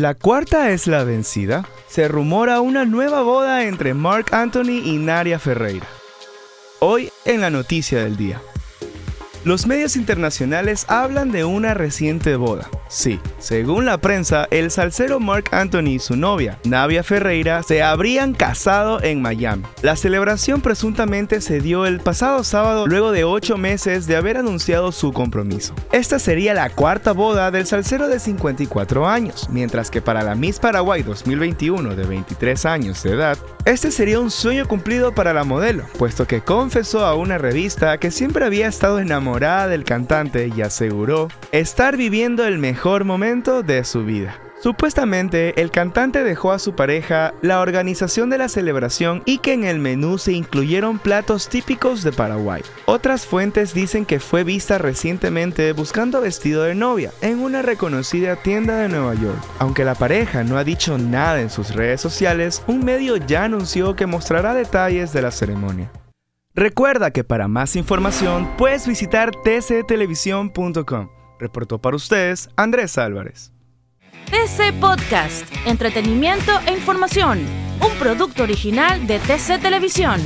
La cuarta es la vencida. Se rumora una nueva boda entre Mark Anthony y Nadia Ferreira. Hoy en la noticia del día. Los medios internacionales hablan de una reciente boda. Sí, según la prensa, el salsero Mark Anthony y su novia, Navia Ferreira, se habrían casado en Miami. La celebración presuntamente se dio el pasado sábado luego de ocho meses de haber anunciado su compromiso. Esta sería la cuarta boda del salsero de 54 años, mientras que para la Miss Paraguay 2021 de 23 años de edad, este sería un sueño cumplido para la modelo, puesto que confesó a una revista que siempre había estado enamorada del cantante y aseguró estar viviendo el mejor momento de su vida. Supuestamente, el cantante dejó a su pareja la organización de la celebración y que en el menú se incluyeron platos típicos de Paraguay. Otras fuentes dicen que fue vista recientemente buscando vestido de novia en una reconocida tienda de Nueva York. Aunque la pareja no ha dicho nada en sus redes sociales, un medio ya anunció que mostrará detalles de la ceremonia. Recuerda que para más información puedes visitar tctelevisión.com. Reportó para ustedes Andrés Álvarez. TC Podcast, entretenimiento e información, un producto original de TC Televisión.